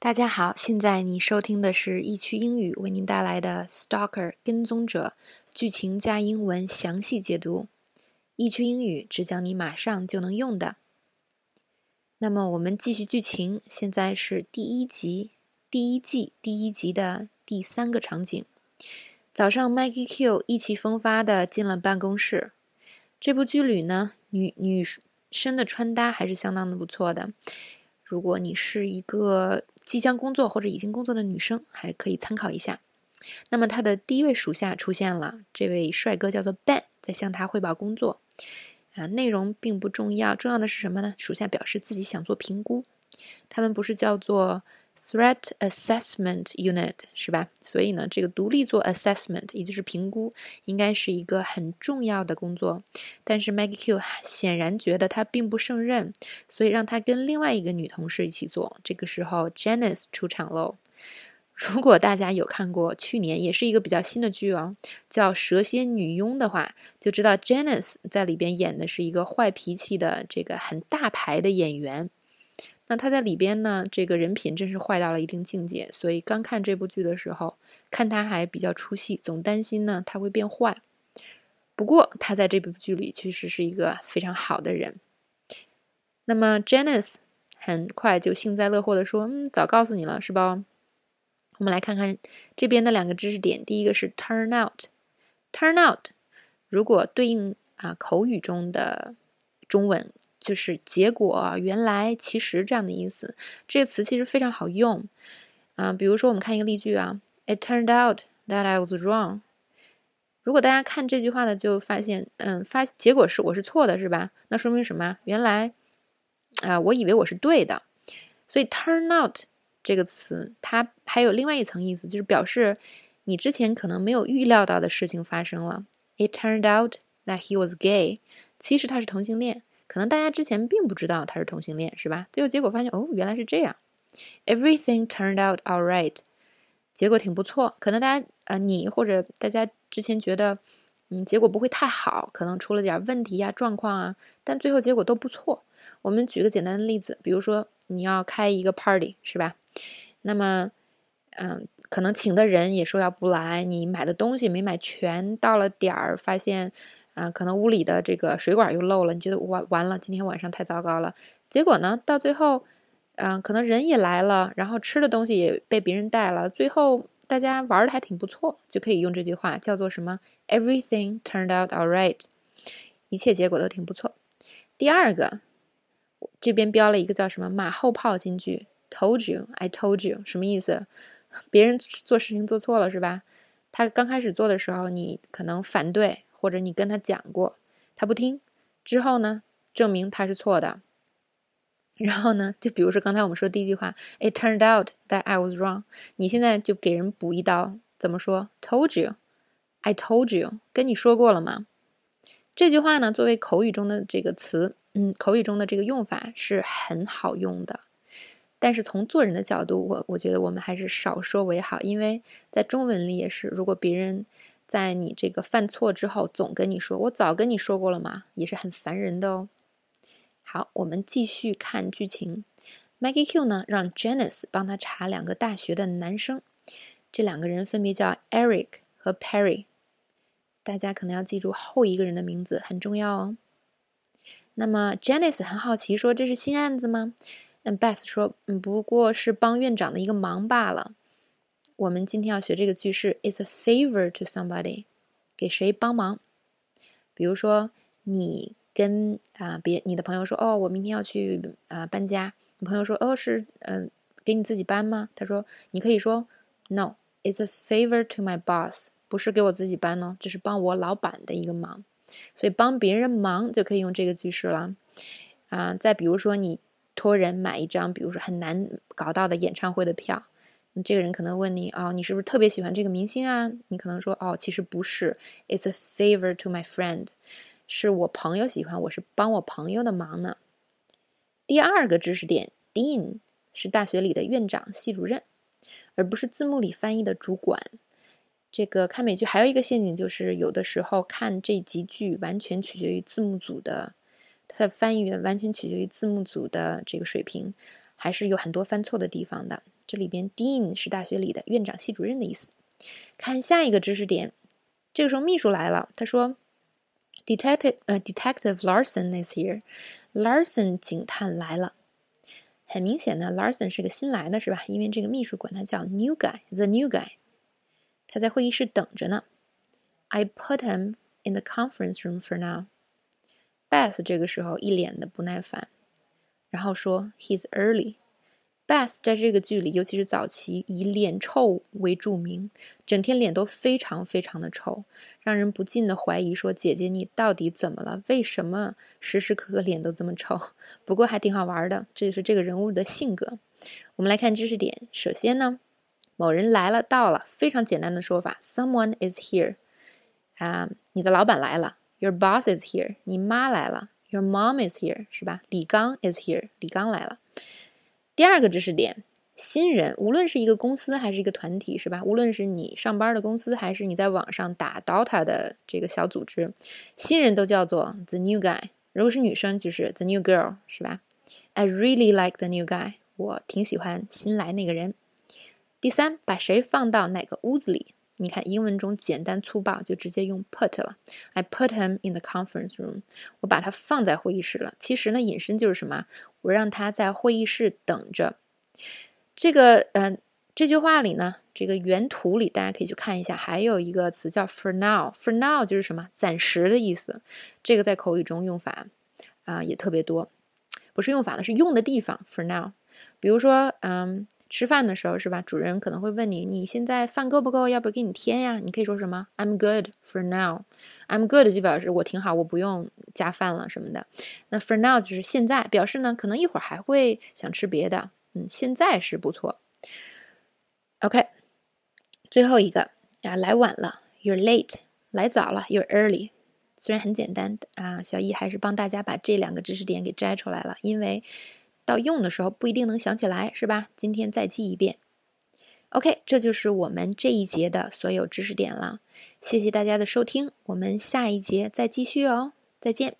大家好，现在你收听的是易趣英语为您带来的《Stalker 跟踪者》剧情加英文详细解读。易趣英语只讲你马上就能用的。那么我们继续剧情，现在是第一集，第一季第一集的第三个场景。早上，Maggie Q 意气风发的进了办公室。这部剧里呢，女女生的穿搭还是相当的不错的。如果你是一个即将工作或者已经工作的女生，还可以参考一下。那么他的第一位属下出现了，这位帅哥叫做 Ben，在向他汇报工作。啊，内容并不重要，重要的是什么呢？属下表示自己想做评估。他们不是叫做。Threat Assessment Unit 是吧？所以呢，这个独立做 assessment，也就是评估，应该是一个很重要的工作。但是 Maggie Q 显然觉得他并不胜任，所以让他跟另外一个女同事一起做。这个时候，Janice 出场喽。如果大家有看过去年也是一个比较新的剧哦，叫《蛇蝎女佣》的话，就知道 Janice 在里边演的是一个坏脾气的这个很大牌的演员。那他在里边呢，这个人品真是坏到了一定境界，所以刚看这部剧的时候，看他还比较出戏，总担心呢他会变坏。不过他在这部剧里确实是一个非常好的人。那么 Janice 很快就幸灾乐祸的说：“嗯，早告诉你了，是吧？”我们来看看这边的两个知识点，第一个是 turn out，turn out，如果对应啊口语中的中文。就是结果、原来、其实这样的意思。这个词其实非常好用，啊，比如说我们看一个例句啊，It turned out that I was wrong。如果大家看这句话呢，就发现，嗯，发结果是我是错的，是吧？那说明什么？原来，啊，我以为我是对的。所以 turn out 这个词，它还有另外一层意思，就是表示你之前可能没有预料到的事情发生了。It turned out that he was gay。其实他是同性恋。可能大家之前并不知道他是同性恋，是吧？最后结果发现，哦，原来是这样。Everything turned out all right，结果挺不错。可能大家啊，你或者大家之前觉得，嗯，结果不会太好，可能出了点问题呀、状况啊，但最后结果都不错。我们举个简单的例子，比如说你要开一个 party，是吧？那么，嗯，可能请的人也说要不来，你买的东西没买全，到了点儿发现。啊，可能屋里的这个水管又漏了，你觉得完完了，今天晚上太糟糕了。结果呢，到最后，嗯，可能人也来了，然后吃的东西也被别人带了，最后大家玩的还挺不错，就可以用这句话叫做什么？Everything turned out all right，一切结果都挺不错。第二个，这边标了一个叫什么马后炮金句，Told you，I told you，什么意思？别人做事情做错了是吧？他刚开始做的时候，你可能反对。或者你跟他讲过，他不听，之后呢，证明他是错的。然后呢，就比如说刚才我们说第一句话，It turned out that I was wrong。你现在就给人补一刀，怎么说？Told you，I told you，跟你说过了吗？这句话呢，作为口语中的这个词，嗯，口语中的这个用法是很好用的。但是从做人的角度，我我觉得我们还是少说为好，因为在中文里也是，如果别人。在你这个犯错之后，总跟你说“我早跟你说过了嘛”，也是很烦人的哦。好，我们继续看剧情。Maggie Q 呢，让 Janice 帮他查两个大学的男生，这两个人分别叫 Eric 和 Perry。大家可能要记住后一个人的名字，很重要哦。那么 Janice 很好奇，说：“这是新案子吗？”嗯，Beth 说：“嗯，不过是帮院长的一个忙罢了。”我们今天要学这个句式，It's a favor to somebody，给谁帮忙？比如说，你跟啊别你的朋友说，哦，我明天要去啊搬家。你朋友说，哦，是嗯给你自己搬吗？他说，你可以说，No，It's a favor to my boss，不是给我自己搬哦，这是帮我老板的一个忙。所以帮别人忙就可以用这个句式了。啊，再比如说，你托人买一张，比如说很难搞到的演唱会的票。这个人可能问你哦，你是不是特别喜欢这个明星啊？你可能说哦，其实不是，It's a favor to my friend，是我朋友喜欢，我是帮我朋友的忙呢。第二个知识点，Dean 是大学里的院长、系主任，而不是字幕里翻译的主管。这个看美剧还有一个陷阱，就是有的时候看这集剧完全取决于字幕组的，它的翻译员完全取决于字幕组的这个水平。还是有很多犯错的地方的。这里边 dean 是大学里的院长、系主任的意思。看下一个知识点，这个时候秘书来了，他说：“Detective，呃，Detective Larson is here。Larson 警探来了。很明显呢，Larson 是个新来的，是吧？因为这个秘书管他叫 New Guy，The New Guy。他在会议室等着呢。I put him in the conference room for now。Beth 这个时候一脸的不耐烦，然后说：“He's early。” Beth 在这个剧里，尤其是早期，以脸臭为著名，整天脸都非常非常的臭，让人不禁的怀疑说：“姐姐，你到底怎么了？为什么时时刻刻脸都这么臭？”不过还挺好玩的，这就是这个人物的性格。我们来看知识点，首先呢，某人来了，到了，非常简单的说法：Someone is here。啊，你的老板来了，Your boss is here。你妈来了，Your mom is here，是吧？李刚 is here，李刚来了。第二个知识点，新人无论是一个公司还是一个团体，是吧？无论是你上班的公司，还是你在网上打 DOTA 的这个小组织，新人都叫做 the new guy。如果是女生，就是 the new girl，是吧？I really like the new guy。我挺喜欢新来那个人。第三，把谁放到哪个屋子里？你看英文中简单粗暴，就直接用 put 了。I put him in the conference room。我把他放在会议室了。其实呢，引申就是什么？我让他在会议室等着。这个，嗯，这句话里呢，这个原图里大家可以去看一下，还有一个词叫 for now。for now 就是什么？暂时的意思。这个在口语中用法啊也特别多，不是用法呢，是用的地方 for now。比如说，嗯。吃饭的时候是吧？主人可能会问你：“你现在饭够不够？要不要给你添呀？”你可以说什么？“I'm good for now.” “I'm good” 就表示我挺好，我不用加饭了什么的。那 “for now” 就是现在，表示呢可能一会儿还会想吃别的。嗯，现在是不错。OK，最后一个啊，来晚了，You're late；来早了，You're early。虽然很简单啊，小易还是帮大家把这两个知识点给摘出来了，因为。到用的时候不一定能想起来，是吧？今天再记一遍。OK，这就是我们这一节的所有知识点了。谢谢大家的收听，我们下一节再继续哦，再见。